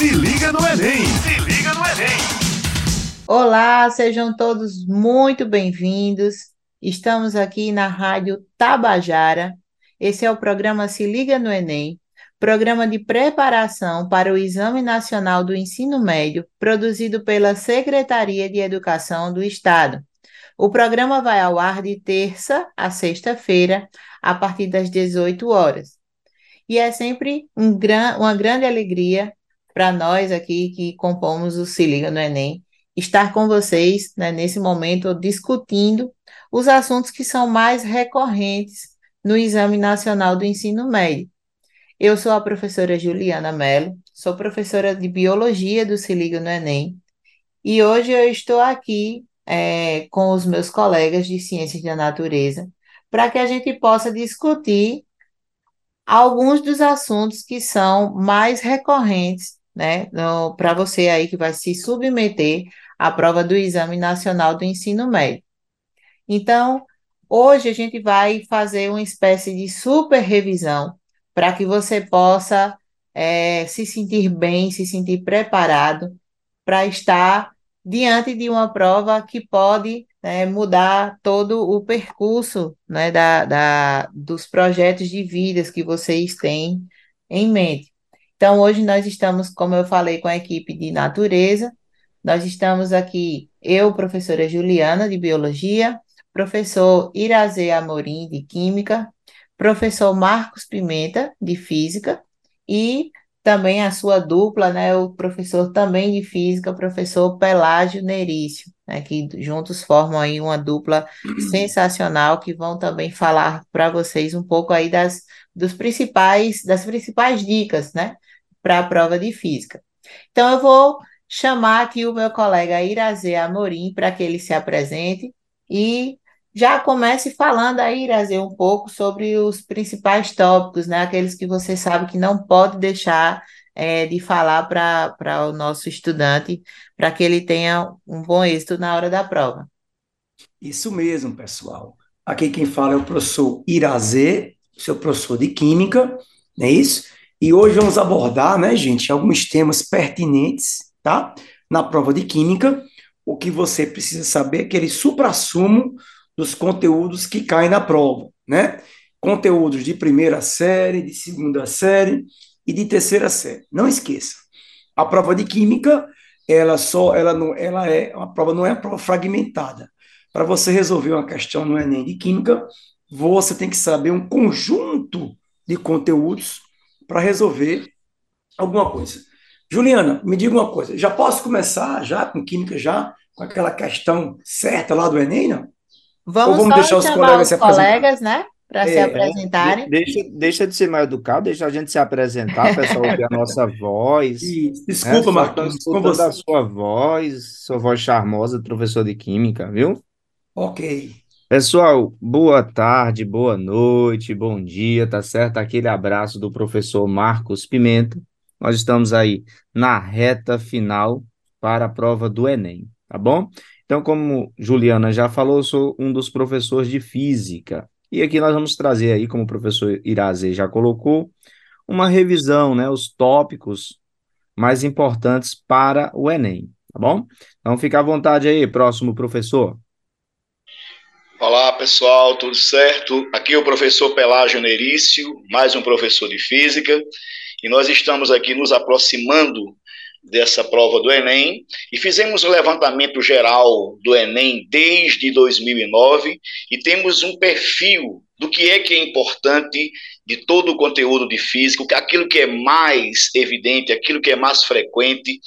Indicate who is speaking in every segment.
Speaker 1: Se liga no Enem! Se liga no Enem!
Speaker 2: Olá, sejam todos muito bem-vindos. Estamos aqui na Rádio Tabajara. Esse é o programa Se Liga no Enem, programa de preparação para o Exame Nacional do Ensino Médio, produzido pela Secretaria de Educação do Estado. O programa vai ao ar de terça a sexta-feira, a partir das 18 horas. E é sempre um gran, uma grande alegria para nós aqui que compomos o Se Liga no Enem estar com vocês né, nesse momento discutindo os assuntos que são mais recorrentes no Exame Nacional do Ensino Médio. Eu sou a professora Juliana Mello, sou professora de Biologia do Se Liga no Enem, e hoje eu estou aqui é, com os meus colegas de Ciências da Natureza para que a gente possa discutir alguns dos assuntos que são mais recorrentes né, para você aí que vai se submeter à prova do Exame Nacional do Ensino Médio. Então, hoje a gente vai fazer uma espécie de super revisão para que você possa é, se sentir bem, se sentir preparado para estar diante de uma prova que pode né, mudar todo o percurso né, da, da, dos projetos de vidas que vocês têm em mente. Então, hoje nós estamos, como eu falei, com a equipe de natureza. Nós estamos aqui, eu, professora Juliana, de Biologia, professor Irazê Amorim, de Química, professor Marcos Pimenta, de Física, e também a sua dupla, né, o professor também de Física, professor Pelágio Nerício, né, que juntos formam aí uma dupla sensacional, que vão também falar para vocês um pouco aí das, dos principais, das principais dicas, né, para a prova de física. Então, eu vou chamar aqui o meu colega Irazê Amorim para que ele se apresente e já comece falando aí, Irazê, um pouco sobre os principais tópicos, né? Aqueles que você sabe que não pode deixar é, de falar para o nosso estudante, para que ele tenha um bom êxito na hora da prova.
Speaker 3: Isso mesmo, pessoal. Aqui quem fala é o professor Irazê, seu professor de Química, não é isso? E hoje vamos abordar, né, gente, alguns temas pertinentes, tá? Na prova de Química, o que você precisa saber é aquele supra-sumo dos conteúdos que caem na prova, né? Conteúdos de primeira série, de segunda série e de terceira série. Não esqueça. A prova de Química, ela só, ela não, ela é, uma prova não é uma prova fragmentada. Para você resolver uma questão no Enem de Química, você tem que saber um conjunto de conteúdos para resolver alguma coisa. Juliana, me diga uma coisa, já posso começar já com química já com aquela questão certa lá do Enem, não?
Speaker 2: Vamos, vamos deixar os colegas os se colegas, né? Para é, se apresentarem.
Speaker 4: Deixa, deixa de ser mais educado, deixa a gente se apresentar, pessoal ouvir a nossa voz.
Speaker 3: Isso. Desculpa, né? Marcos.
Speaker 4: Com você. a sua voz, sua voz charmosa, professor de Química, viu?
Speaker 3: Ok.
Speaker 4: Pessoal, boa tarde, boa noite, bom dia, tá certo? Aquele abraço do professor Marcos Pimenta. Nós estamos aí na reta final para a prova do Enem, tá bom? Então, como Juliana já falou, eu sou um dos professores de física. E aqui nós vamos trazer aí, como o professor Irazê já colocou, uma revisão, né, os tópicos mais importantes para o Enem, tá bom? Então, fica à vontade aí, próximo professor.
Speaker 5: Olá, pessoal, tudo certo? Aqui é o professor Pelágio Nerício, mais um professor de física, e nós estamos aqui nos aproximando dessa prova do Enem e fizemos um levantamento geral do Enem desde 2009 e temos um perfil do que é que é importante de todo o conteúdo de física, aquilo que é mais evidente, aquilo que é mais frequente,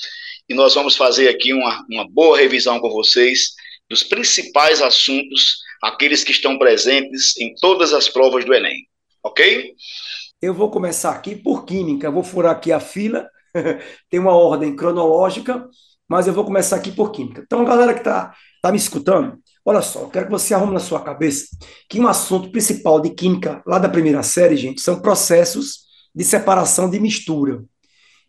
Speaker 5: e nós vamos fazer aqui uma, uma boa revisão com vocês dos principais assuntos aqueles que estão presentes em todas as provas do Enem. Ok?
Speaker 3: Eu vou começar aqui por química, vou furar aqui a fila, tem uma ordem cronológica, mas eu vou começar aqui por química. Então, galera que está tá me escutando, olha só, eu quero que você arrume na sua cabeça que um assunto principal de química, lá da primeira série, gente, são processos de separação de mistura.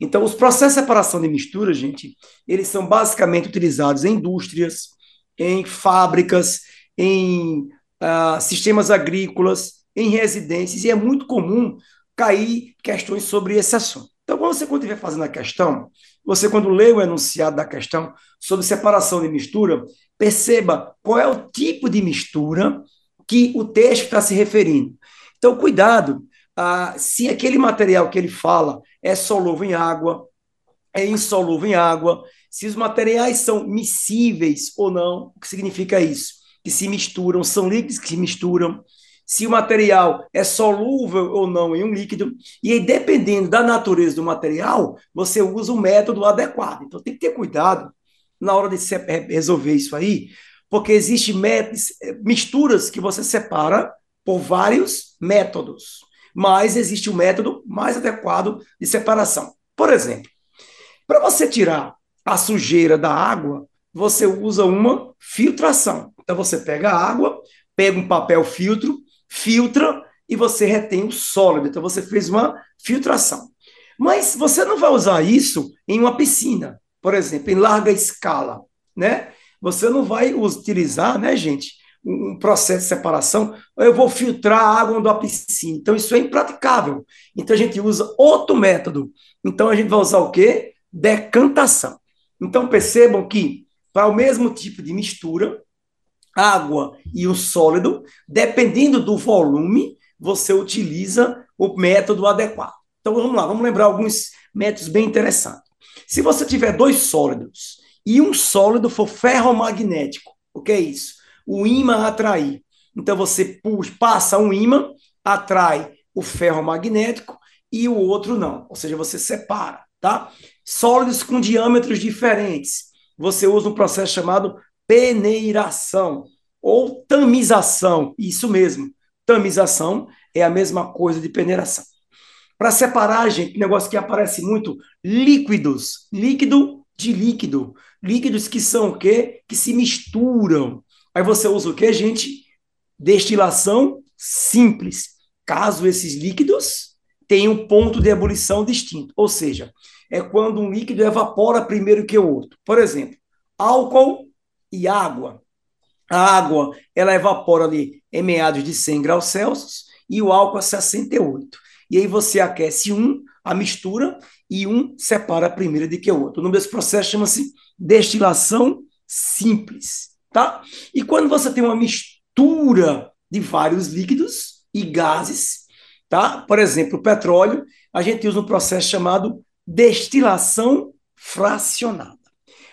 Speaker 3: Então, os processos de separação de mistura, gente, eles são basicamente utilizados em indústrias, em fábricas, em uh, sistemas agrícolas, em residências, e é muito comum cair questões sobre esse assunto. Então, Então, quando você estiver fazendo a questão, você, quando lê o enunciado da questão sobre separação de mistura, perceba qual é o tipo de mistura que o texto está se referindo. Então, cuidado, ah, se aquele material que ele fala é solúvel em água, é insolúvel em água, se os materiais são miscíveis ou não, o que significa isso? Que se misturam, são líquidos que se misturam, se o material é solúvel ou não em um líquido, e aí, dependendo da natureza do material, você usa o método adequado. Então, tem que ter cuidado na hora de resolver isso aí, porque existem misturas que você separa por vários métodos, mas existe um método mais adequado de separação. Por exemplo, para você tirar a sujeira da água, você usa uma filtração. Então você pega a água, pega um papel filtro, filtra e você retém o sólido. Então você fez uma filtração. Mas você não vai usar isso em uma piscina, por exemplo, em larga escala, né? Você não vai utilizar, né, gente, um processo de separação. Eu vou filtrar a água da piscina. Então isso é impraticável. Então a gente usa outro método. Então a gente vai usar o quê? Decantação. Então percebam que para o mesmo tipo de mistura, água e o sólido, dependendo do volume, você utiliza o método adequado. Então vamos lá, vamos lembrar alguns métodos bem interessantes. Se você tiver dois sólidos e um sólido for ferromagnético, o que é isso? O ímã atrair. Então você passa um ímã, atrai o ferromagnético e o outro não. Ou seja, você separa, tá? Sólidos com diâmetros diferentes. Você usa um processo chamado peneiração ou tamização. Isso mesmo. Tamização é a mesma coisa de peneiração. Para separar, gente, negócio que aparece muito, líquidos, líquido de líquido. Líquidos que são o quê? Que se misturam. Aí você usa o quê, gente? Destilação simples. Caso esses líquidos tenham um ponto de ebulição distinto. Ou seja, é quando um líquido evapora primeiro que o outro. Por exemplo, álcool e água. A água, ela evapora ali em meados de 100 graus Celsius e o álcool a 68. E aí você aquece um, a mistura, e um separa primeiro de que o outro. O nome desse processo chama-se destilação simples, tá? E quando você tem uma mistura de vários líquidos e gases, tá? Por exemplo, o petróleo, a gente usa um processo chamado destilação fracionada.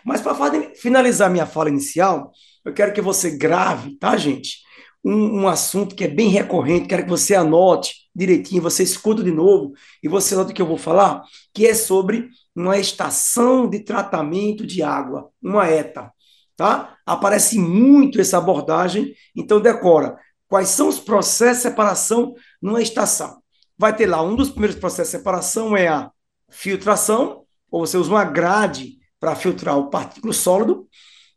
Speaker 3: Mas para finalizar minha fala inicial, eu quero que você grave, tá, gente? Um, um, assunto que é bem recorrente, quero que você anote direitinho, você escuta de novo e você nota o que eu vou falar, que é sobre uma estação de tratamento de água, uma ETA, tá? Aparece muito essa abordagem, então decora quais são os processos de separação numa estação. Vai ter lá, um dos primeiros processos de separação é a filtração, ou você usa uma grade para filtrar o partículo sólido.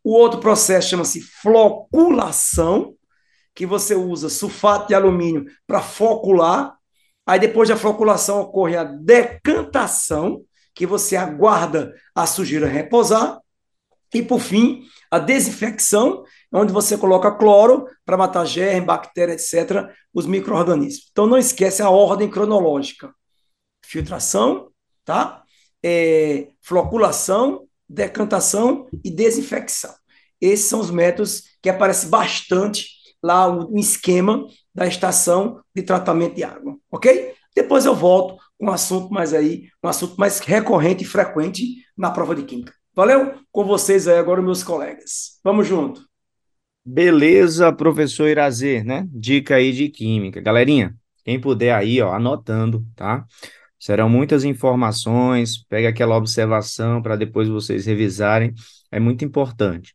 Speaker 3: O outro processo chama-se floculação, que você usa sulfato de alumínio para focular. Aí depois da floculação ocorre a decantação, que você aguarda a sujeira repousar. E por fim, a desinfecção, onde você coloca cloro para matar germe, bactéria, etc., os micro-organismos. Então não esquece a ordem cronológica. Filtração, tá? É, floculação, decantação e desinfecção. Esses são os métodos que aparecem bastante lá no esquema da estação de tratamento de água, ok? Depois eu volto com um assunto mais aí, um assunto mais recorrente e frequente na prova de química. Valeu? Com vocês aí agora, meus colegas. Vamos junto.
Speaker 4: Beleza, professor Irazer, né? Dica aí de química. Galerinha, quem puder aí, ó, anotando, tá? Serão muitas informações, pega aquela observação para depois vocês revisarem, é muito importante.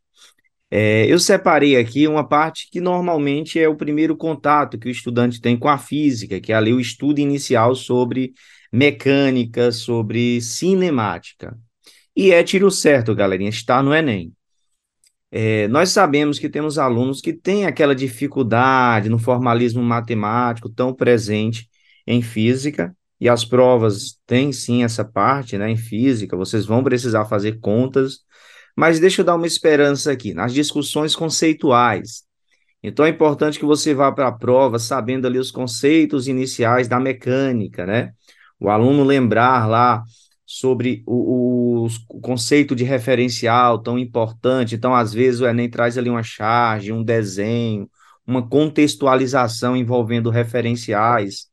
Speaker 4: É, eu separei aqui uma parte que normalmente é o primeiro contato que o estudante tem com a física, que é ali o estudo inicial sobre mecânica, sobre cinemática. E é tiro certo, galerinha, está no Enem. É, nós sabemos que temos alunos que têm aquela dificuldade no formalismo matemático tão presente em física, e as provas têm sim essa parte, né, em física, vocês vão precisar fazer contas, mas deixa eu dar uma esperança aqui, nas discussões conceituais. Então é importante que você vá para a prova sabendo ali os conceitos iniciais da mecânica, né? o aluno lembrar lá sobre o, o, o, conceito de referencial tão importante. Então, às vezes, o Enem traz ali uma charge, um desenho, uma contextualização envolvendo referenciais.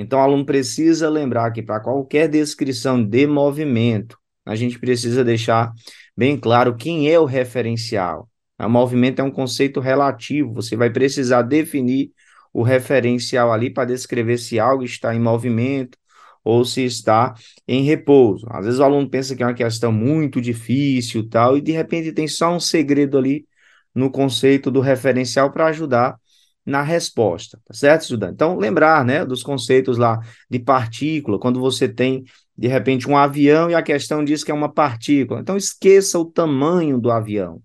Speaker 4: Então, o aluno precisa lembrar que para qualquer descrição de movimento, a gente precisa deixar bem claro quem é o referencial. O movimento é um conceito relativo, você vai precisar definir o referencial ali para descrever se algo está em movimento, ou se está em repouso. Às vezes o aluno pensa que é uma questão muito difícil tal, e de repente tem só um segredo ali no conceito do referencial para ajudar na resposta, tá certo, estudante? Então, lembrar, né, dos conceitos lá de partícula, quando você tem, de repente, um avião e a questão diz que é uma partícula. Então, esqueça o tamanho do avião.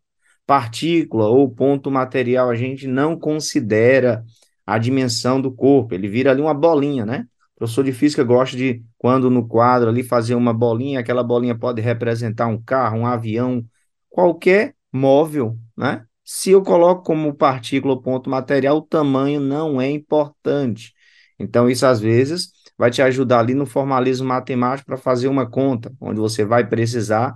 Speaker 4: Partícula ou ponto material, a gente não considera a dimensão do corpo, ele vira ali uma bolinha, né? O professor de física gosta de, quando no quadro ali, fazer uma bolinha, aquela bolinha pode representar um carro, um avião, qualquer móvel, né? Se eu coloco como partícula ou ponto material, o tamanho não é importante. Então, isso às vezes vai te ajudar ali no formalismo matemático para fazer uma conta, onde você vai precisar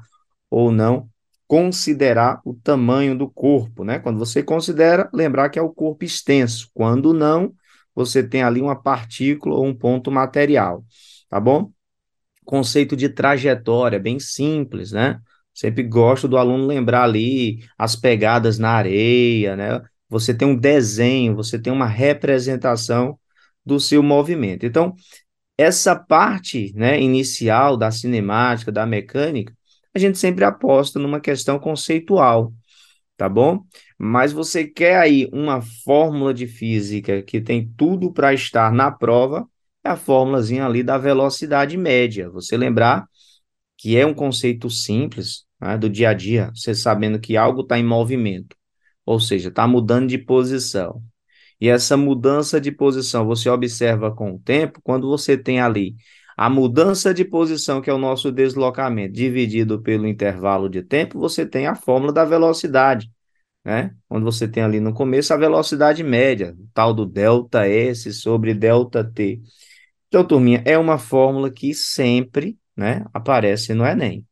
Speaker 4: ou não considerar o tamanho do corpo, né? Quando você considera, lembrar que é o corpo extenso. Quando não, você tem ali uma partícula ou um ponto material, tá bom? Conceito de trajetória, bem simples, né? Sempre gosto do aluno lembrar ali as pegadas na areia, né? Você tem um desenho, você tem uma representação do seu movimento. Então, essa parte, né, inicial da cinemática, da mecânica, a gente sempre aposta numa questão conceitual, tá bom? Mas você quer aí uma fórmula de física que tem tudo para estar na prova, é a fórmulazinha ali da velocidade média. Você lembrar que é um conceito simples né, do dia a dia, você sabendo que algo está em movimento, ou seja, está mudando de posição. E essa mudança de posição você observa com o tempo, quando você tem ali a mudança de posição, que é o nosso deslocamento, dividido pelo intervalo de tempo, você tem a fórmula da velocidade né? Onde você tem ali no começo a velocidade média, tal do delta S sobre delta T. Então, turminha, é uma fórmula que sempre, né, aparece no Enem,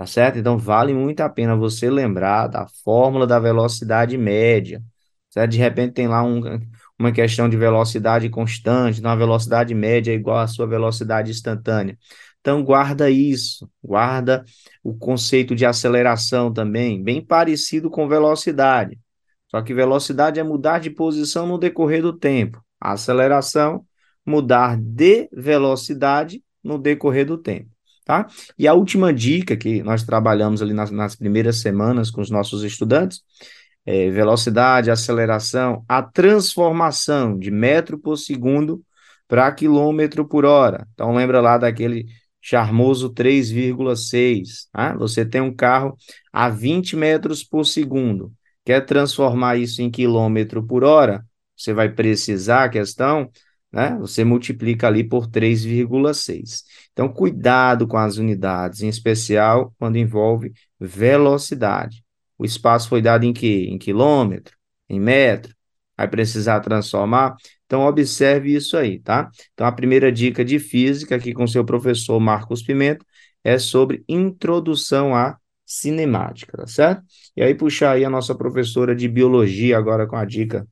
Speaker 4: tá certo? Então, vale muito a pena você lembrar da fórmula da velocidade média, certo? De repente tem lá um, uma questão de velocidade constante, então a velocidade média é igual à sua velocidade instantânea. Então, guarda isso, guarda o conceito de aceleração também, bem parecido com velocidade. Só que velocidade é mudar de posição no decorrer do tempo. A aceleração, mudar de velocidade no decorrer do tempo. Tá? E a última dica que nós trabalhamos ali nas, nas primeiras semanas com os nossos estudantes é velocidade, aceleração, a transformação de metro por segundo para quilômetro por hora. Então, lembra lá daquele charmoso 3,6. Tá? Você tem um carro a 20 metros por segundo. Quer transformar isso em quilômetro por hora? Você vai precisar a questão, né? Você multiplica ali por 3,6. Então, cuidado com as unidades, em especial quando envolve velocidade. O espaço foi dado em quê? Em quilômetro, em metro. Vai precisar transformar. Então, observe isso aí, tá? Então, a primeira dica de física aqui com seu professor Marcos Pimenta é sobre introdução à cinemática, tá certo? E aí, puxar aí a nossa professora de biologia agora com a dica.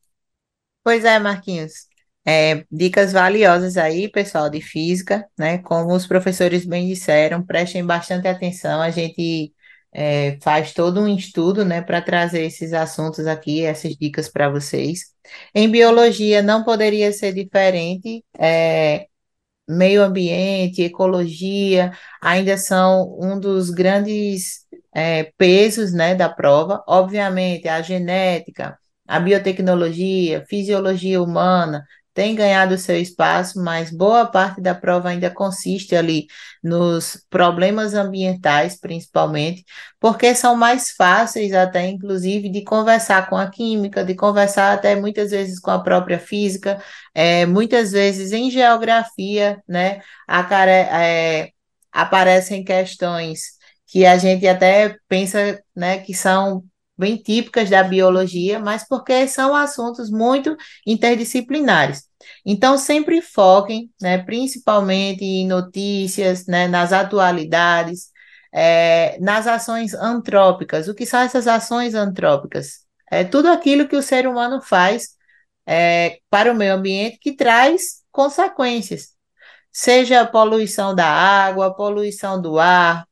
Speaker 2: Pois é, Marquinhos. É, dicas valiosas aí, pessoal, de física, né? Como os professores bem disseram, prestem bastante atenção. A gente é, faz todo um estudo, né, para trazer esses assuntos aqui, essas dicas para vocês. Em biologia não poderia ser diferente, é, meio ambiente, ecologia, ainda são um dos grandes é, pesos, né, da prova. Obviamente, a genética, a biotecnologia, fisiologia humana, tem ganhado seu espaço, mas boa parte da prova ainda consiste ali nos problemas ambientais, principalmente, porque são mais fáceis até, inclusive, de conversar com a química, de conversar até muitas vezes com a própria física, é, muitas vezes em geografia, né, é, aparecem questões que a gente até pensa, né, que são bem típicas da biologia, mas porque são assuntos muito interdisciplinares. Então, sempre foquem, né, principalmente em notícias, né, nas atualidades, é, nas ações antrópicas. O que são essas ações antrópicas? É tudo aquilo que o ser humano faz é, para o meio ambiente que traz consequências, seja a poluição da água, poluição do ar,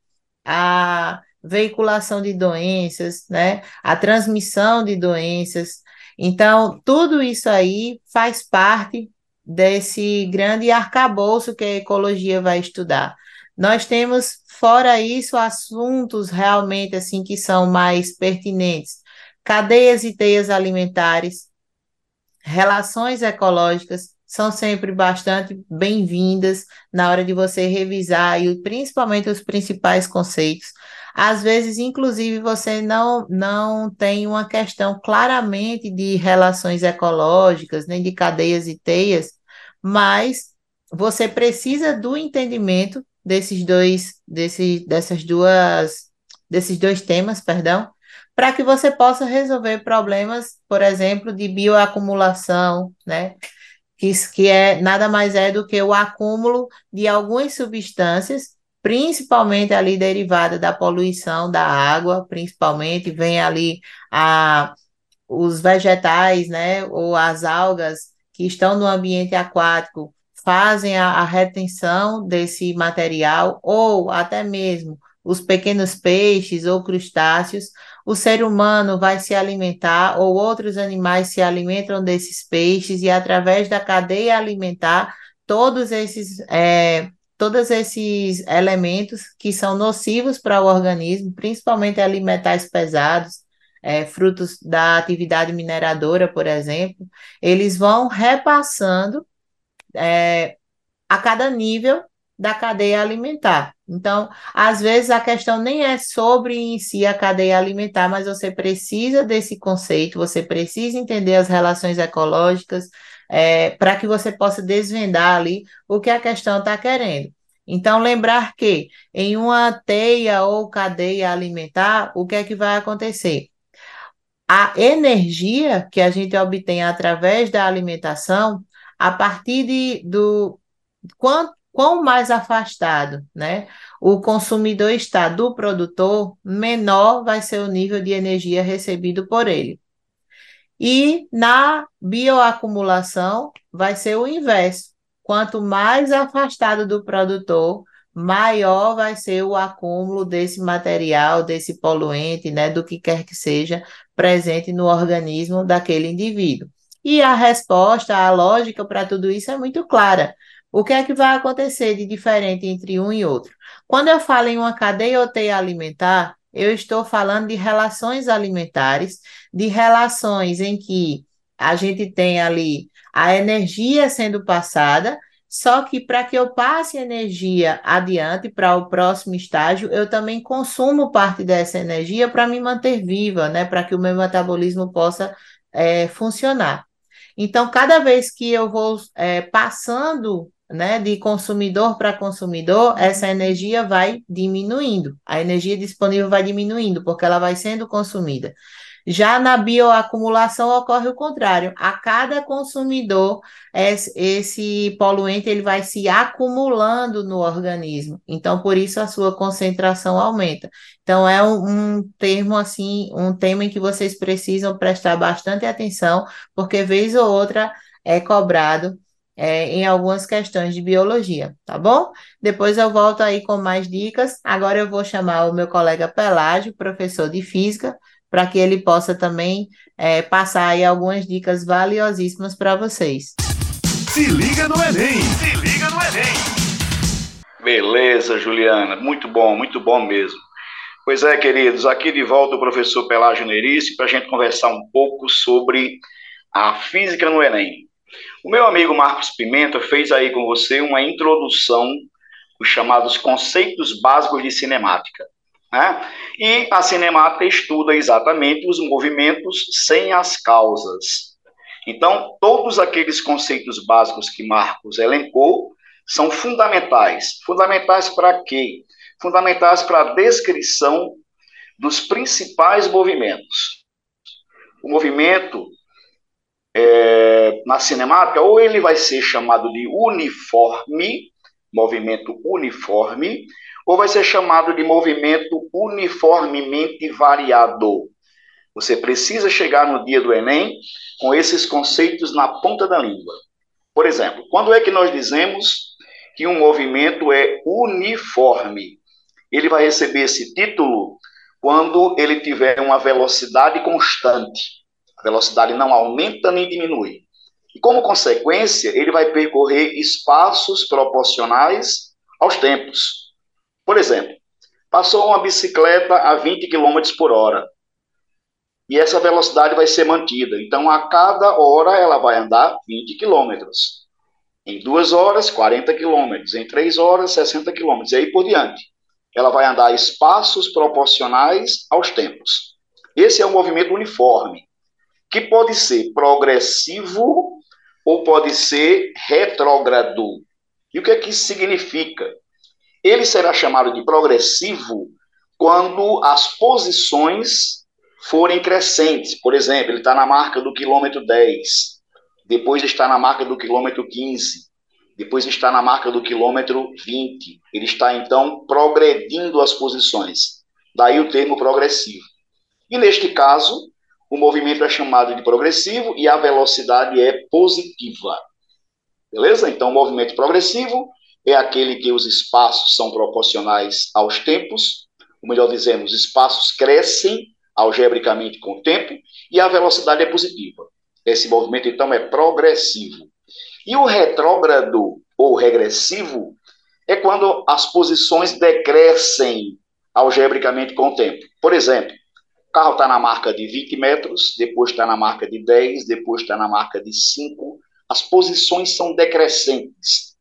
Speaker 2: a veiculação de doenças, né, a transmissão de doenças. Então, tudo isso aí faz parte desse grande arcabouço que a ecologia vai estudar. Nós temos, fora isso, assuntos realmente assim que são mais pertinentes. Cadeias e teias alimentares, relações ecológicas são sempre bastante bem-vindas na hora de você revisar e principalmente os principais conceitos. Às vezes, inclusive, você não, não tem uma questão claramente de relações ecológicas, nem de cadeias e teias, mas você precisa do entendimento desses dois, desse, dessas duas, desses dois temas, perdão, para que você possa resolver problemas, por exemplo, de bioacumulação, né? Que, que é nada mais é do que o acúmulo de algumas substâncias, principalmente ali derivada da poluição da água, principalmente vem ali a os vegetais, né, ou as algas que estão no ambiente aquático fazem a, a retenção desse material, ou até mesmo os pequenos peixes ou crustáceos, o ser humano vai se alimentar ou outros animais se alimentam desses peixes e através da cadeia alimentar todos esses é, todos esses elementos que são nocivos para o organismo, principalmente alimentais pesados, é, frutos da atividade mineradora, por exemplo, eles vão repassando é, a cada nível da cadeia alimentar. Então, às vezes a questão nem é sobre em si a cadeia alimentar, mas você precisa desse conceito, você precisa entender as relações ecológicas é, para que você possa desvendar ali o que a questão está querendo. Então, lembrar que em uma teia ou cadeia alimentar, o que é que vai acontecer? A energia que a gente obtém através da alimentação, a partir de, do quanto quão mais afastado né, o consumidor está do produtor, menor vai ser o nível de energia recebido por ele. E na bioacumulação vai ser o inverso. Quanto mais afastado do produtor, maior vai ser o acúmulo desse material, desse poluente, né, do que quer que seja presente no organismo daquele indivíduo. E a resposta, a lógica para tudo isso é muito clara. O que é que vai acontecer de diferente entre um e outro? Quando eu falo em uma cadeia teia alimentar, eu estou falando de relações alimentares, de relações em que a gente tem ali a energia sendo passada, só que para que eu passe energia adiante para o próximo estágio, eu também consumo parte dessa energia para me manter viva, né? Para que o meu metabolismo possa é, funcionar. Então, cada vez que eu vou é, passando né, de consumidor para consumidor, essa energia vai diminuindo, a energia disponível vai diminuindo, porque ela vai sendo consumida. Já na bioacumulação ocorre o contrário. A cada consumidor, esse poluente ele vai se acumulando no organismo. Então, por isso a sua concentração aumenta. Então, é um, um termo assim, um tema em que vocês precisam prestar bastante atenção, porque vez ou outra é cobrado é, em algumas questões de biologia, tá bom? Depois eu volto aí com mais dicas. Agora eu vou chamar o meu colega Pelágio, professor de física, para que ele possa também é, passar aí algumas dicas valiosíssimas para vocês.
Speaker 1: Se liga no Enem! Se liga no Enem!
Speaker 5: Beleza, Juliana. Muito bom, muito bom mesmo. Pois é, queridos, aqui de volta o professor Pelágio Nerice para a gente conversar um pouco sobre a física no Enem. O meu amigo Marcos Pimenta fez aí com você uma introdução, os chamados conceitos básicos de cinemática. Né? E a cinemática estuda exatamente os movimentos sem as causas. Então, todos aqueles conceitos básicos que Marcos elencou são fundamentais. Fundamentais para quê? Fundamentais para a descrição dos principais movimentos. O movimento é, na cinemática, ou ele vai ser chamado de uniforme, movimento uniforme, ou vai ser chamado de movimento uniformemente variado. Você precisa chegar no dia do Enem com esses conceitos na ponta da língua. Por exemplo, quando é que nós dizemos que um movimento é uniforme? Ele vai receber esse título quando ele tiver uma velocidade constante. Velocidade não aumenta nem diminui. E como consequência, ele vai percorrer espaços proporcionais aos tempos. Por exemplo, passou uma bicicleta a 20 km por hora. E essa velocidade vai ser mantida. Então, a cada hora, ela vai andar 20 km. Em duas horas, 40 km. Em três horas, 60 km. E aí por diante. Ela vai andar espaços proporcionais aos tempos. Esse é um movimento uniforme, que pode ser progressivo ou pode ser retrógrado. E o que é que isso significa? Ele será chamado de progressivo quando as posições forem crescentes. Por exemplo, ele está na marca do quilômetro 10, depois está na marca do quilômetro 15, depois está na marca do quilômetro 20. Ele está, então, progredindo as posições. Daí o termo progressivo. E neste caso, o movimento é chamado de progressivo e a velocidade é positiva. Beleza? Então, o movimento progressivo é aquele que os espaços são proporcionais aos tempos, ou melhor dizendo, os espaços crescem algebricamente com o tempo, e a velocidade é positiva. Esse movimento, então, é progressivo. E o retrógrado ou regressivo é quando as posições decrescem algebricamente com o tempo. Por exemplo, o carro está na marca de 20 metros, depois está na marca de 10, depois está na marca de 5. As posições são decrescentes.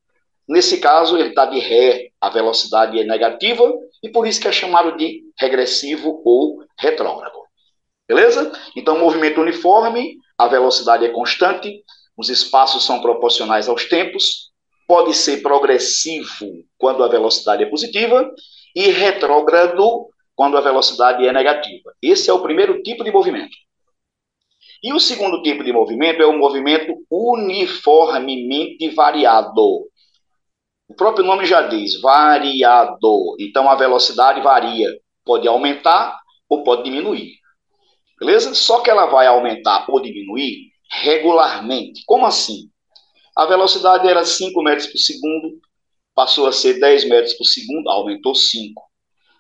Speaker 5: Nesse caso, ele está de ré, a velocidade é negativa, e por isso que é chamado de regressivo ou retrógrado. Beleza? Então, movimento uniforme, a velocidade é constante, os espaços são proporcionais aos tempos, pode ser progressivo quando a velocidade é positiva e retrógrado quando a velocidade é negativa. Esse é o primeiro tipo de movimento. E o segundo tipo de movimento é o movimento uniformemente variado. O próprio nome já diz, variado. Então a velocidade varia, pode aumentar ou pode diminuir. Beleza? Só que ela vai aumentar ou diminuir regularmente. Como assim? A velocidade era 5 metros por segundo, passou a ser 10 metros por segundo, aumentou 5.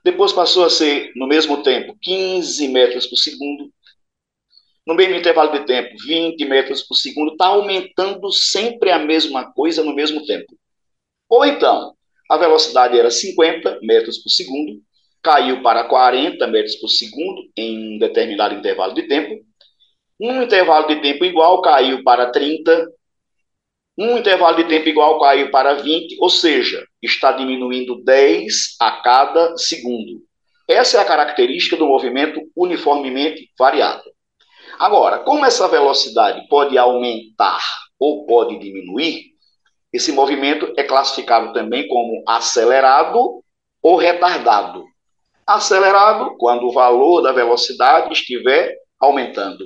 Speaker 5: Depois passou a ser, no mesmo tempo, 15 metros por segundo. No mesmo intervalo de tempo, 20 metros por segundo. Está aumentando sempre a mesma coisa no mesmo tempo. Ou então, a velocidade era 50 metros por segundo, caiu para 40 metros por segundo em um determinado intervalo de tempo. Um intervalo de tempo igual caiu para 30. Um intervalo de tempo igual caiu para 20, ou seja, está diminuindo 10 a cada segundo. Essa é a característica do movimento uniformemente variado. Agora, como essa velocidade pode aumentar ou pode diminuir, esse movimento é classificado também como acelerado ou retardado. Acelerado, quando o valor da velocidade estiver aumentando.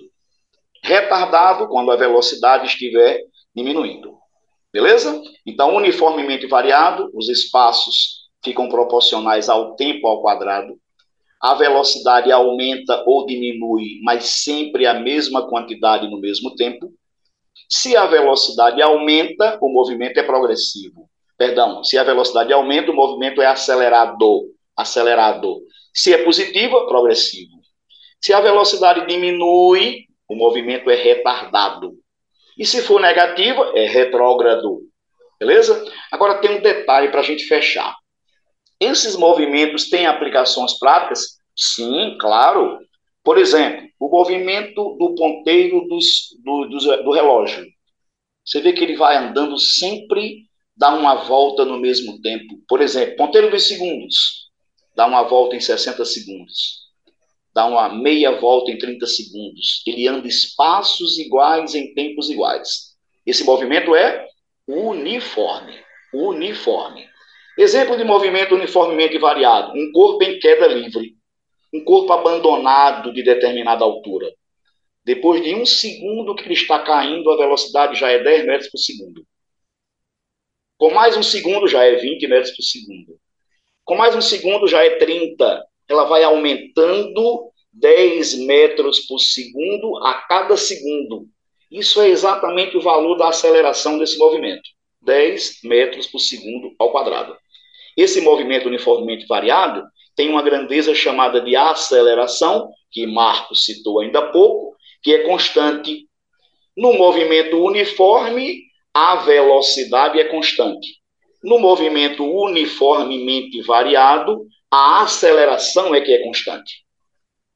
Speaker 5: Retardado, quando a velocidade estiver diminuindo. Beleza? Então, uniformemente variado, os espaços ficam proporcionais ao tempo ao quadrado. A velocidade aumenta ou diminui, mas sempre a mesma quantidade no mesmo tempo. Se a velocidade aumenta, o movimento é progressivo. Perdão, se a velocidade aumenta, o movimento é acelerado. Acelerado. Se é positiva, progressivo. Se a velocidade diminui, o movimento é retardado. E se for negativa, é retrógrado. Beleza? Agora tem um detalhe para a gente fechar. Esses movimentos têm aplicações práticas? Sim, claro. Por exemplo, o movimento do ponteiro dos, do, do, do relógio. Você vê que ele vai andando sempre, dá uma volta no mesmo tempo. Por exemplo, ponteiro dos segundos, dá uma volta em 60 segundos. Dá uma meia volta em 30 segundos. Ele anda espaços iguais em tempos iguais. Esse movimento é uniforme. Uniforme. Exemplo de movimento uniformemente variado: um corpo em queda livre. um corpo abandonado de determinada altura. Depois de um segundo que ele está caindo, a velocidade já é 10 metros por segundo. Com mais um segundo, já é 20 metros por segundo. Com mais um segundo, já é 30. Ela vai aumentando 10 metros por segundo a cada segundo. Isso é exatamente o valor da aceleração desse movimento. 10 metros por segundo ao quadrado. Esse movimento uniformemente variado tem uma grandeza chamada de aceleração, que Marcos citou ainda há pouco, que é constante. No movimento uniforme, a velocidade é constante. No movimento uniformemente variado, a aceleração é que é constante.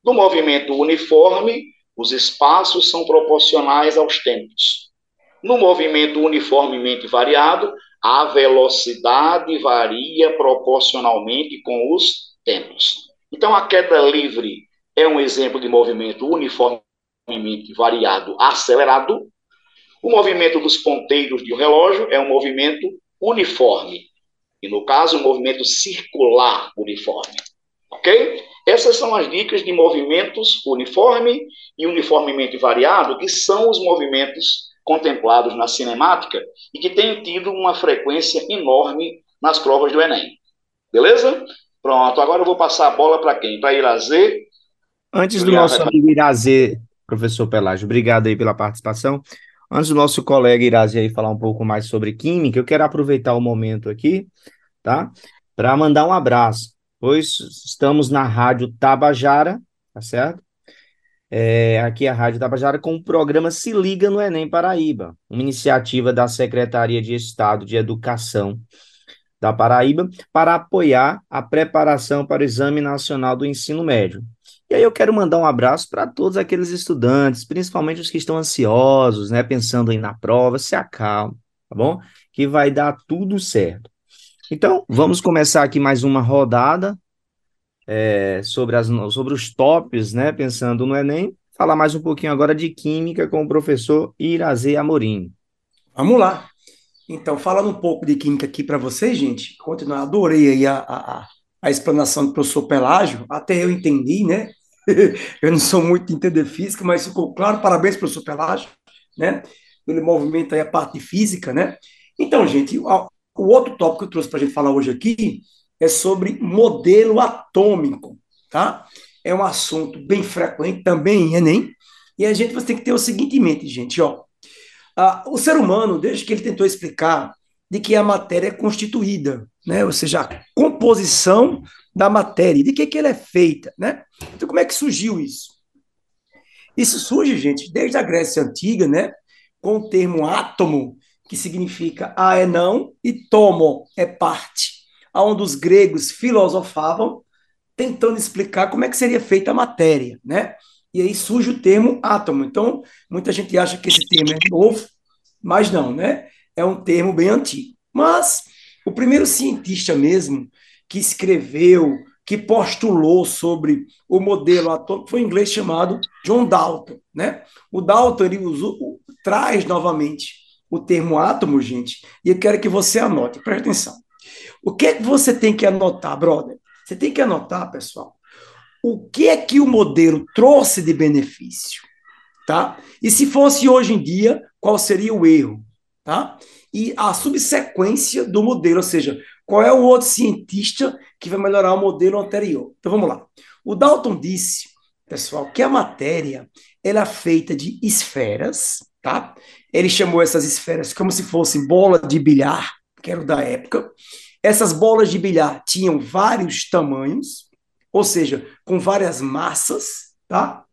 Speaker 5: No movimento uniforme, os espaços são proporcionais aos tempos. No movimento uniformemente variado, a velocidade varia proporcionalmente com os tempos. Então, a queda livre é um exemplo de movimento uniformemente variado acelerado. O movimento dos ponteiros de um relógio é um movimento uniforme. E, no caso, um movimento circular uniforme. Ok? Essas são as dicas de movimentos uniforme e uniformemente variado, que são os movimentos contemplados na cinemática e que têm tido uma frequência enorme nas provas do Enem. Beleza? Pronto, agora eu vou passar a bola para quem? Para Irazê.
Speaker 4: Antes do nosso amigo Irazê, professor Pelágio, obrigado aí pela participação. Antes do nosso colega Irazê aí falar um pouco mais sobre química, eu quero aproveitar o momento aqui, tá? Para mandar um abraço pois estamos na Rádio Tabajara, tá certo? É, aqui é a Rádio Tabajara com o programa Se Liga no Enem Paraíba, uma iniciativa da Secretaria de Estado de Educação da Paraíba para apoiar a preparação para o Exame Nacional do Ensino Médio. E aí eu quero mandar um abraço para todos aqueles estudantes, principalmente os que estão ansiosos, né, pensando em na prova, se acalme, tá bom? Que vai dar tudo certo. Então, vamos começar aqui mais uma rodada é, sobre, as, sobre os tops, né? Pensando no Enem. Falar mais um pouquinho agora de Química com o professor Irazê Amorim.
Speaker 3: Vamos lá. Então, falando um pouco de Química aqui para vocês, gente, continuar, adorei aí a, a explanação do professor Pelágio, até eu entendi, né? eu não sou muito de entender física, mas ficou claro, parabéns, professor Pelágio, né? Pelo movimento aí, a parte física, né? Então, gente, o outro tópico que eu trouxe para a gente falar hoje aqui é sobre modelo atômico, tá? É um assunto bem frequente também em Enem, e a gente tem que ter o seguinte em mente, gente, ó. Ah, o ser humano, desde que ele tentou explicar de que a matéria é constituída, né? Ou seja, a composição da matéria, de que, que ela é feita, né? Então, como é que surgiu isso? Isso surge, gente, desde a Grécia Antiga, né? Com o termo átomo, que significa a é não, e tomo é parte, onde os gregos filosofavam, tentando explicar como é que seria feita a matéria, né? E aí surge o termo átomo. Então, muita gente acha que esse termo é novo, mas não, né? É um termo bem antigo. Mas o primeiro cientista mesmo que escreveu, que postulou sobre o modelo atômico foi um inglês chamado John Dalton, né? O Dalton ele usou, traz novamente o termo átomo, gente, e eu quero que você anote, preste atenção. O que é que você tem que anotar, brother? Você tem que anotar, pessoal, o que é que o modelo trouxe de benefício, tá? E se fosse hoje em dia, qual seria o erro, tá? E a subsequência do modelo, ou seja, qual é o outro cientista que vai melhorar o modelo anterior. Então vamos lá. O Dalton disse, pessoal, que a matéria ela é feita de esferas, tá? Ele chamou essas esferas como se fossem bola de bilhar, que era da época. Essas bolas de bilhar tinham vários tamanhos, ou seja, com várias massas, tá?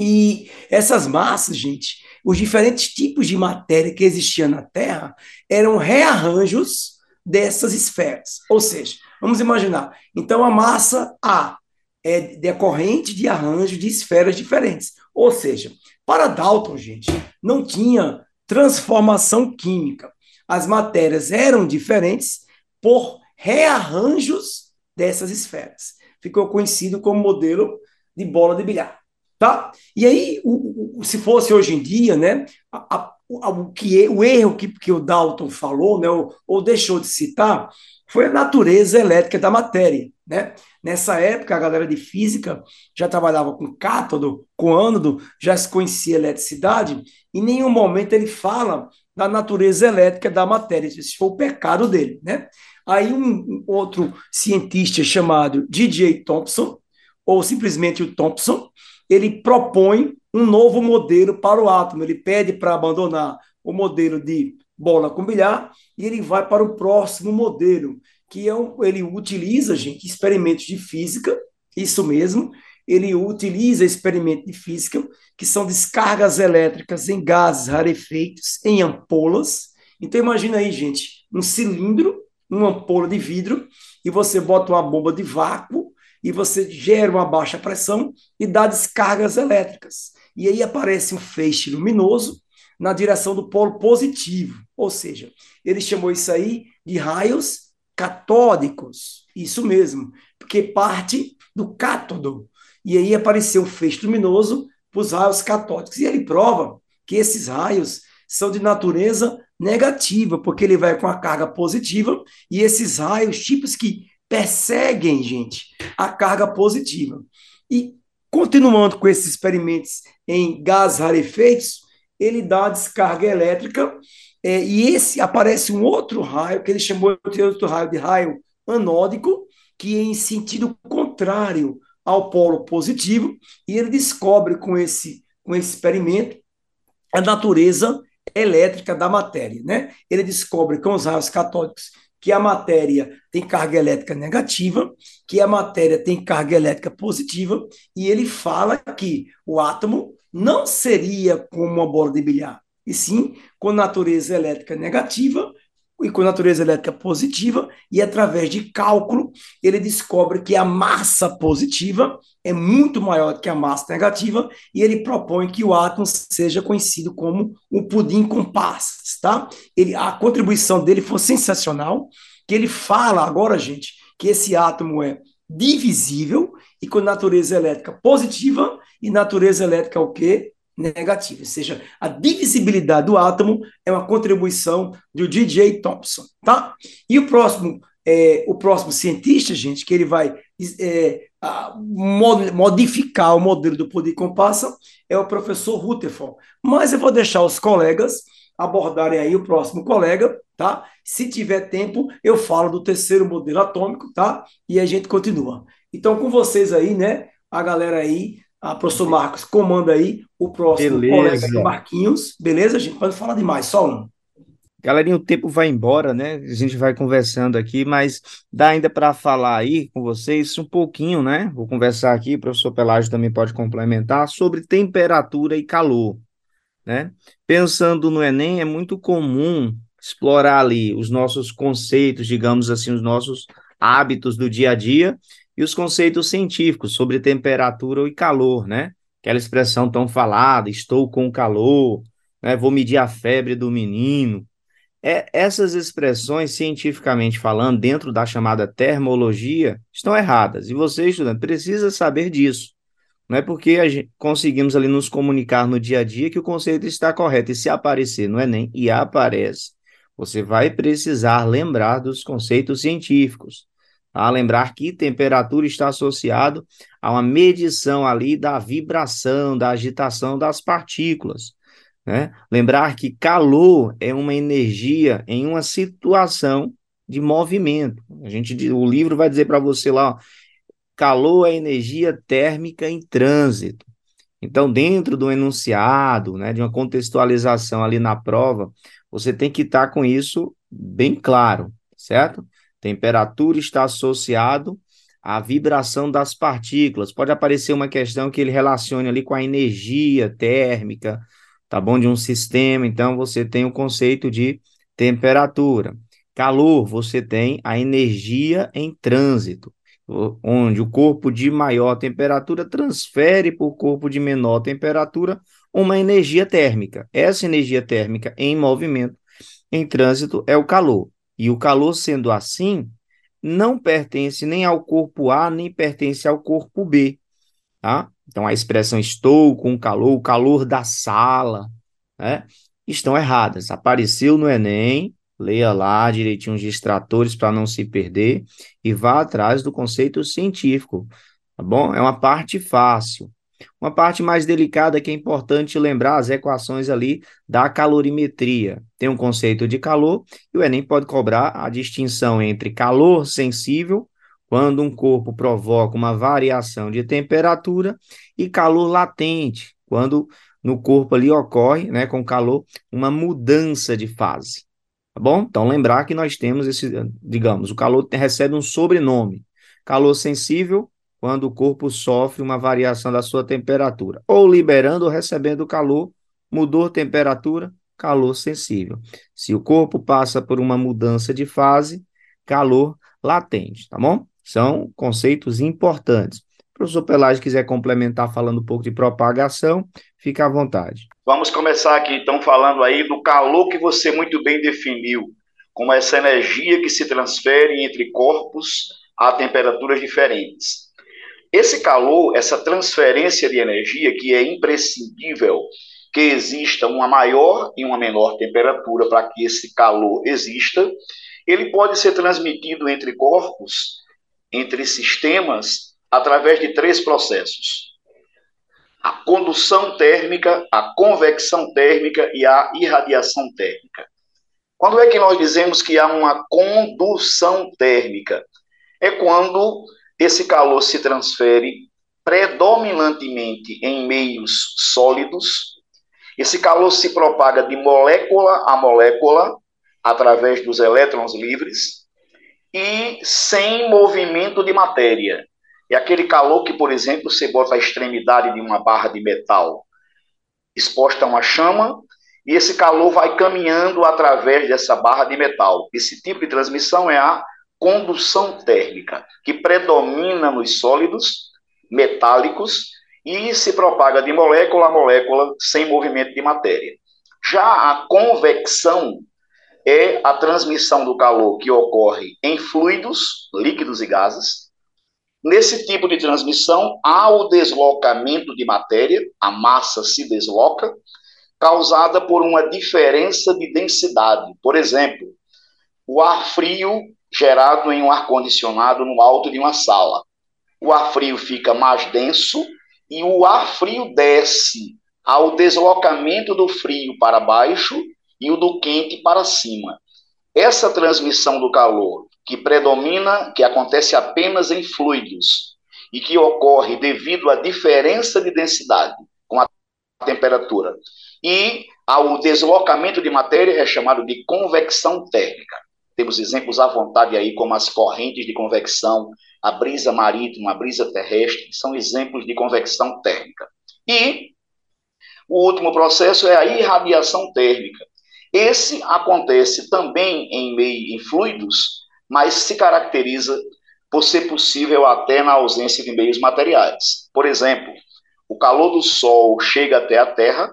Speaker 3: E essas massas, gente, os diferentes tipos de matéria que existiam na Terra eram rearranjos dessas esferas. Ou seja, vamos imaginar, então a massa A é decorrente de arranjo de esferas diferentes. Ou seja, para Dalton, gente, não tinha transformação química. As matérias eram diferentes por rearranjos dessas esferas. Ficou conhecido como modelo de bola de bilhar. Tá? E aí, o, o, se fosse hoje em dia, né, a, a, o, que, o erro que, que o Dalton falou, né, ou, ou deixou de citar, foi a natureza elétrica da matéria. né? Nessa época, a galera de física já trabalhava com cátodo, com ânodo, já se conhecia eletricidade, e em nenhum momento ele fala da natureza elétrica da matéria. Esse foi o pecado dele, né? Aí um outro cientista chamado D.J. Thompson, ou simplesmente o Thompson, ele propõe um novo modelo para o átomo. Ele pede para abandonar o modelo de bola com bilhar e ele vai para o próximo modelo, que é um, ele utiliza, gente, experimentos de física, isso mesmo, ele utiliza experimentos de física, que são descargas elétricas em gases rarefeitos, em ampolas. Então imagina aí, gente, um cilindro, uma ampola de vidro, e você bota uma bomba de vácuo, e você gera uma baixa pressão e dá descargas elétricas. E aí aparece um feixe luminoso na direção do polo positivo, ou seja, ele chamou isso aí de raios catódicos, isso mesmo, porque parte do cátodo. E aí apareceu um feixe luminoso para os raios catódicos. E ele prova que esses raios são de natureza negativa, porque ele vai com a carga positiva, e esses raios, tipos que perseguem, gente, a carga positiva. E continuando com esses experimentos em gases rarefeitos, ele dá a descarga elétrica é, e esse aparece um outro raio, que ele chamou de outro raio de raio anódico, que é em sentido contrário ao polo positivo, e ele descobre com esse, com esse experimento a natureza elétrica da matéria. Né? Ele descobre com os raios catódicos que a matéria tem carga elétrica negativa, que a matéria tem carga elétrica positiva, e ele fala que o átomo não seria como uma bola de bilhar, e sim com natureza elétrica negativa e com natureza elétrica positiva, e através de cálculo ele descobre que a massa positiva é muito maior do que a massa negativa, e ele propõe que o átomo seja conhecido como o pudim com passas, tá? Ele, a contribuição dele foi sensacional, que ele fala agora, gente, que esse átomo é divisível e com natureza elétrica positiva e natureza elétrica o quê? Negativa, ou seja, a divisibilidade do átomo é uma contribuição do DJ Thompson, tá? E o próximo, é, o próximo cientista, gente, que ele vai é, modificar o modelo do poder compassa é o professor Rutherford. Mas eu vou deixar os colegas abordarem aí o próximo colega, tá? Se tiver tempo, eu falo do terceiro modelo atômico, tá? E a gente continua. Então, com vocês aí, né? A galera aí a professor Marcos comanda aí o próximo beleza. colega Marquinhos. Beleza, gente? Pode falar demais, só um.
Speaker 4: Galerinha, o tempo vai embora, né? A gente vai conversando aqui, mas dá ainda para falar aí com vocês um pouquinho, né? Vou conversar aqui, o professor Pelágio também pode complementar, sobre temperatura e calor, né? Pensando no Enem, é muito comum explorar ali os nossos conceitos, digamos assim, os nossos hábitos do dia a dia e os conceitos científicos sobre temperatura e calor, né? Aquela expressão tão falada, estou com calor, né? Vou medir a febre do menino. É, essas expressões, cientificamente falando, dentro da chamada termologia, estão erradas. E você, estudante, precisa saber disso. Não é porque gente conseguimos ali nos comunicar no dia a dia que o conceito está correto. E se aparecer no Enem, e aparece, você vai precisar lembrar dos conceitos científicos. A lembrar que temperatura está associado a uma medição ali da vibração, da agitação das partículas. Né? Lembrar que calor é uma energia em uma situação de movimento. A gente, o livro vai dizer para você lá, ó, calor é energia térmica em trânsito. Então, dentro do enunciado, né, de uma contextualização ali na prova, você tem que estar tá com isso bem claro, certo? Temperatura está associado à vibração das partículas. Pode aparecer uma questão que ele relacione ali com a energia térmica, tá bom? De um sistema. Então, você tem o conceito de temperatura. Calor, você tem a energia em trânsito, onde o corpo de maior temperatura transfere para o corpo de menor temperatura uma energia térmica. Essa energia térmica em movimento, em trânsito, é o calor. E o calor, sendo assim, não pertence nem ao corpo A, nem pertence ao corpo B. Tá? Então, a expressão estou com calor, o calor da sala, né? estão erradas. Apareceu no Enem, leia lá direitinho os distratores para não se perder e vá atrás do conceito científico, tá bom? É uma parte fácil. Uma parte mais delicada que é importante lembrar as equações ali da calorimetria. Tem um conceito de calor e o Enem pode cobrar a distinção entre calor sensível, quando um corpo provoca uma variação de temperatura, e calor latente, quando no corpo ali ocorre, né, com calor, uma mudança de fase. Tá bom? Então, lembrar que nós temos esse, digamos, o calor recebe um sobrenome. Calor sensível, quando o corpo sofre uma variação da sua temperatura. Ou liberando ou recebendo calor, mudou temperatura, calor sensível. Se o corpo passa por uma mudança de fase, calor latente, tá bom? São conceitos importantes. O professor Pelagio quiser complementar falando um pouco de propagação, fica à vontade.
Speaker 5: Vamos começar aqui então falando aí do calor que você muito bem definiu, como essa energia que se transfere entre corpos a temperaturas diferentes. Esse calor, essa transferência de energia que é imprescindível que exista uma maior e uma menor temperatura para que esse calor exista, ele pode ser transmitido entre corpos, entre sistemas, através de três processos a condução térmica, a convecção térmica e a irradiação térmica. Quando é que nós dizemos que há uma condução térmica? É quando esse calor se transfere predominantemente em meios sólidos. Esse calor se propaga de molécula a molécula através dos elétrons livres e sem movimento de matéria. É aquele calor que, por exemplo, você bota a extremidade de uma barra de metal exposta a uma chama, e esse calor vai caminhando através dessa barra de metal. Esse tipo de transmissão é a condução térmica, que predomina nos sólidos metálicos e se propaga de molécula a molécula sem movimento de matéria. Já a convecção é a transmissão do calor que ocorre em fluidos, líquidos e gases, Nesse tipo de transmissão, há o deslocamento de matéria, a massa se desloca, causada por uma diferença de densidade. Por exemplo, o ar frio gerado em um ar-condicionado no alto de uma sala. O ar frio fica mais denso e o ar frio desce ao deslocamento do frio para baixo e o do quente para cima. Essa transmissão do calor que predomina, que acontece apenas em fluidos e que ocorre devido à diferença de densidade com a temperatura e ao deslocamento de matéria é chamado de convecção térmica. Temos exemplos à vontade aí, como as correntes de convecção, a brisa marítima, a brisa terrestre, são exemplos de convecção térmica. E o último processo é a irradiação térmica. Esse acontece também em meio em fluidos, mas se caracteriza por ser possível até na ausência de meios materiais. Por exemplo, o calor do Sol chega até a Terra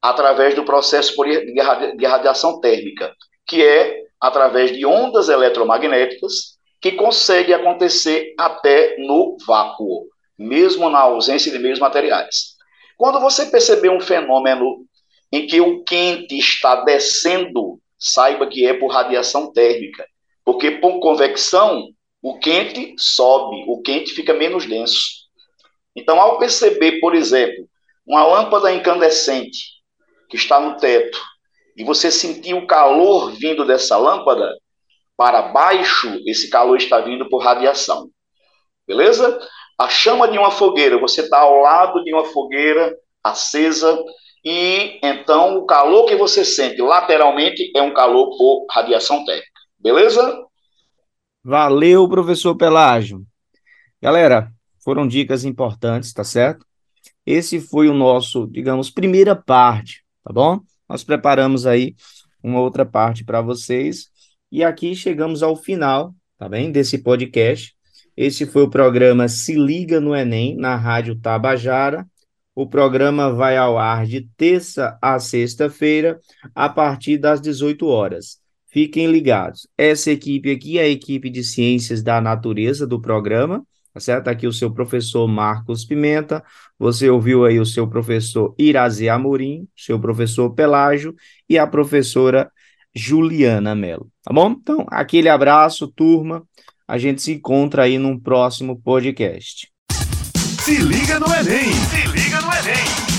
Speaker 5: através do processo de radiação térmica, que é através de ondas eletromagnéticas que consegue acontecer até no vácuo, mesmo na ausência de meios materiais. Quando você perceber um fenômeno em que o quente está descendo, saiba que é por radiação térmica. Porque por convecção, o quente sobe, o quente fica menos denso. Então, ao perceber, por exemplo, uma lâmpada incandescente que está no teto e você sentir o calor vindo dessa lâmpada, para baixo, esse calor está vindo por radiação. Beleza? A chama de uma fogueira, você está ao lado de uma fogueira acesa e então o calor que você sente lateralmente é um calor por radiação térmica. Beleza?
Speaker 4: Valeu, professor Pelágio. Galera, foram dicas importantes, tá certo? Esse foi o nosso, digamos, primeira parte, tá bom? Nós preparamos aí uma outra parte para vocês. E aqui chegamos ao final, tá bem? Desse podcast. Esse foi o programa Se Liga no Enem, na Rádio Tabajara. O programa vai ao ar de terça a sexta-feira, a partir das 18 horas. Fiquem ligados. Essa equipe aqui é a equipe de ciências da natureza do programa, tá certo? Aqui o seu professor Marcos Pimenta, você ouviu aí o seu professor Irazê Amorim, seu professor Pelágio e a professora Juliana Mello. Tá bom? Então, aquele abraço, turma. A gente se encontra aí num próximo podcast.
Speaker 1: Se liga no Enem! Se liga no Enem!